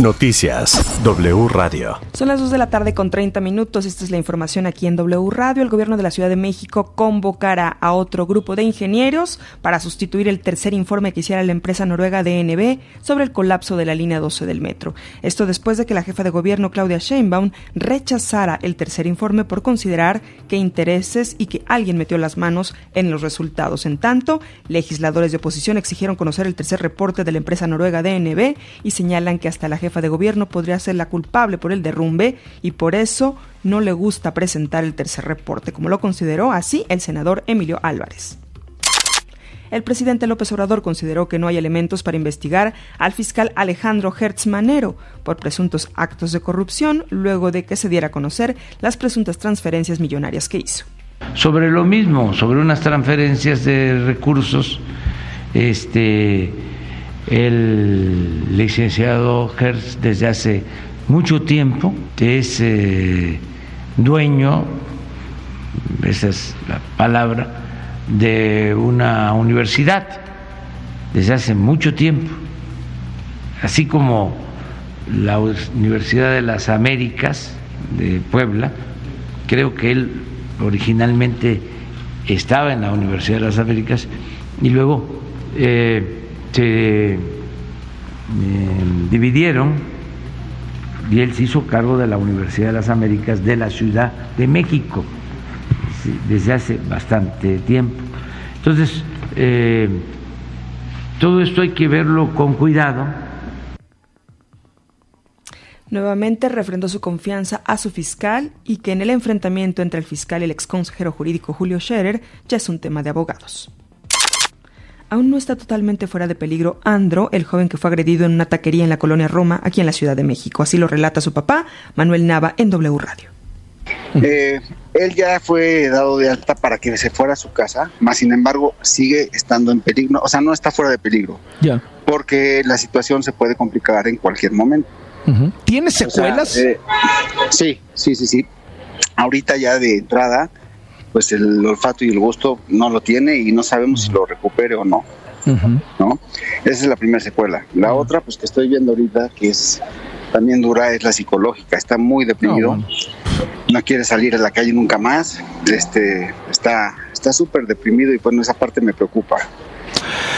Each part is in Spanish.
Noticias W Radio. Son las 2 de la tarde con 30 minutos. Esta es la información aquí en W Radio. El gobierno de la Ciudad de México convocará a otro grupo de ingenieros para sustituir el tercer informe que hiciera la empresa noruega DNB sobre el colapso de la línea 12 del metro. Esto después de que la jefa de gobierno Claudia Sheinbaum rechazara el tercer informe por considerar que intereses y que alguien metió las manos en los resultados. En tanto, legisladores de oposición exigieron conocer el tercer reporte de la empresa noruega DNB y señalan que hasta la jefa de gobierno podría ser la culpable por el derrumbe y por eso no le gusta presentar el tercer reporte, como lo consideró así el senador Emilio Álvarez. El presidente López Obrador consideró que no hay elementos para investigar al fiscal Alejandro Hertz Manero por presuntos actos de corrupción luego de que se diera a conocer las presuntas transferencias millonarias que hizo. Sobre lo mismo, sobre unas transferencias de recursos, este el licenciado Hertz desde hace mucho tiempo es eh, dueño, esa es la palabra, de una universidad desde hace mucho tiempo, así como la Universidad de las Américas de Puebla, creo que él originalmente estaba en la Universidad de las Américas y luego eh, se eh, dividieron y él se hizo cargo de la Universidad de las Américas de la Ciudad de México desde hace bastante tiempo. Entonces, eh, todo esto hay que verlo con cuidado. Nuevamente refrendó su confianza a su fiscal y que en el enfrentamiento entre el fiscal y el ex consejero jurídico Julio Scherer ya es un tema de abogados aún no está totalmente fuera de peligro Andro, el joven que fue agredido en una taquería en la colonia Roma, aquí en la Ciudad de México. Así lo relata su papá, Manuel Nava, en W Radio. Eh, él ya fue dado de alta para que se fuera a su casa, más sin embargo sigue estando en peligro, o sea, no está fuera de peligro, ya. porque la situación se puede complicar en cualquier momento. ¿Tiene secuelas? Eh, sí, sí, sí, sí. Ahorita ya de entrada pues el olfato y el gusto no lo tiene y no sabemos si lo recupere o no. ¿no? Esa es la primera secuela. La otra, pues que estoy viendo ahorita, que es también dura, es la psicológica. Está muy deprimido, no, quiere salir a la calle nunca más, este, está está súper deprimido y bueno, esa parte me preocupa.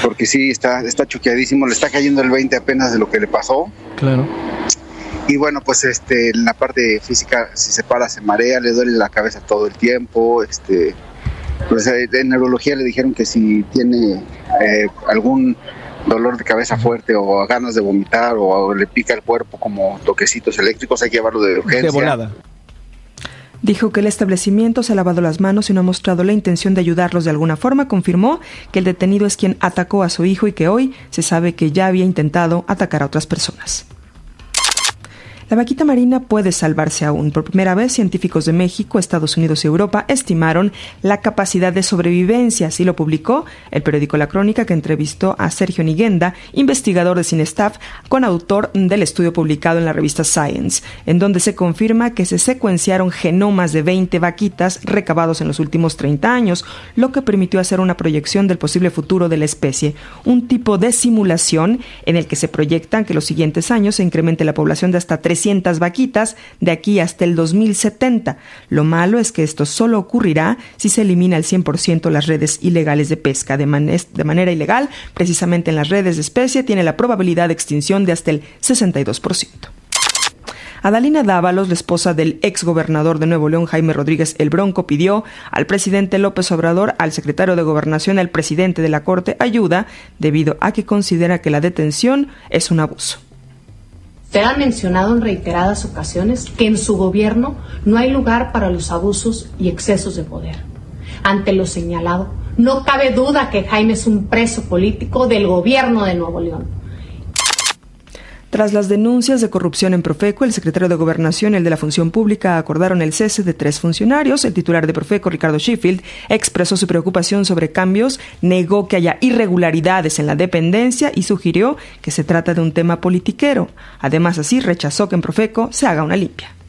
Porque sí, está, está choqueadísimo, le está cayendo el 20 apenas de lo que le pasó. Claro y bueno, pues este, en la parte física, si se para, se marea, le duele la cabeza todo el tiempo. Este, pues eh, en neurología le dijeron que si tiene eh, algún dolor de cabeza fuerte o ganas de vomitar o, le pica el cuerpo como toquecitos eléctricos, hay que llevarlo de urgencia. De volada. Dijo que el establecimiento se ha lavado las manos y no ha mostrado la intención de ayudarlos de alguna forma. Confirmó que el detenido es quien atacó a su hijo y que hoy se sabe que ya había intentado atacar a otras personas. La vaquita marina puede salvarse aún. Por primera vez, científicos de México, Estados Unidos y Europa estimaron la capacidad de sobrevivencia. Así lo publicó el periódico La Crónica, que entrevistó a Sergio Niguenda, investigador de Cinestaff, con autor del estudio publicado en la revista Science, en donde se confirma que se secuenciaron genomas de 20 vaquitas recabados en los últimos 30 años, lo que permitió hacer una proyección del posible futuro de la especie, un tipo de simulación en el que se proyectan que los siguientes años se incremente la población de hasta 3 vaquitas de aquí hasta el 2070. Lo malo es que esto solo ocurrirá si se elimina al 100% las redes ilegales de pesca. De, de manera ilegal, precisamente en las redes de especie, tiene la probabilidad de extinción de hasta el 62%. Adalina Dávalos, la esposa del ex gobernador de Nuevo León, Jaime Rodríguez El Bronco, pidió al presidente López Obrador, al secretario de Gobernación, al presidente de la Corte, ayuda debido a que considera que la detención es un abuso. Usted ha mencionado en reiteradas ocasiones que en su gobierno no hay lugar para los abusos y excesos de poder. Ante lo señalado, no cabe duda que Jaime es un preso político del gobierno de Nuevo León tras las denuncias de corrupción en Profeco, el secretario de Gobernación y el de la Función Pública acordaron el cese de tres funcionarios. El titular de Profeco, Ricardo Sheffield, expresó su preocupación sobre cambios, negó que haya irregularidades en la dependencia y sugirió que se trata de un tema politiquero. Además, así rechazó que en Profeco se haga una limpia.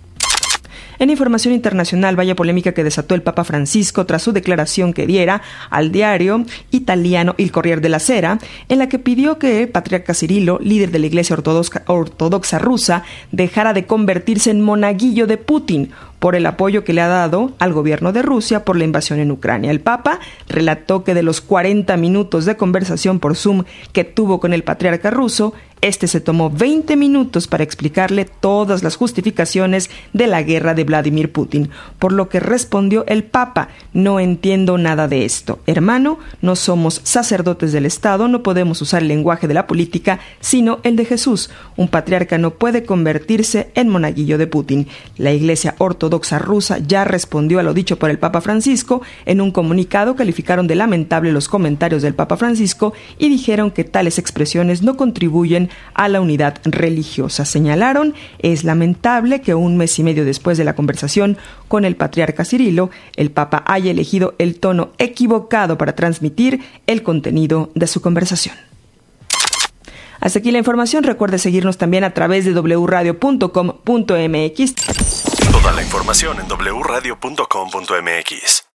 En información internacional, vaya polémica que desató el Papa Francisco tras su declaración que diera al diario italiano Il Corriere della Sera, en la que pidió que el patriarca Cirilo, líder de la Iglesia ortodoxa, ortodoxa rusa, dejara de convertirse en monaguillo de Putin por el apoyo que le ha dado al gobierno de Rusia por la invasión en Ucrania. El Papa relató que de los 40 minutos de conversación por Zoom que tuvo con el patriarca ruso, este se tomó 20 minutos para explicarle todas las justificaciones de la guerra de Vladimir Putin, por lo que respondió el Papa, no entiendo nada de esto. Hermano, no somos sacerdotes del Estado, no podemos usar el lenguaje de la política, sino el de Jesús. Un patriarca no puede convertirse en monaguillo de Putin. La Iglesia Ortodoxa rusa ya respondió a lo dicho por el Papa Francisco. En un comunicado calificaron de lamentable los comentarios del Papa Francisco y dijeron que tales expresiones no contribuyen a la unidad religiosa. Señalaron, es lamentable que un mes y medio después de la conversación con el patriarca Cirilo, el Papa haya elegido el tono equivocado para transmitir el contenido de su conversación. Hasta aquí la información. Recuerde seguirnos también a través de wradio.com.mx. Toda la información en wradio.com.mx.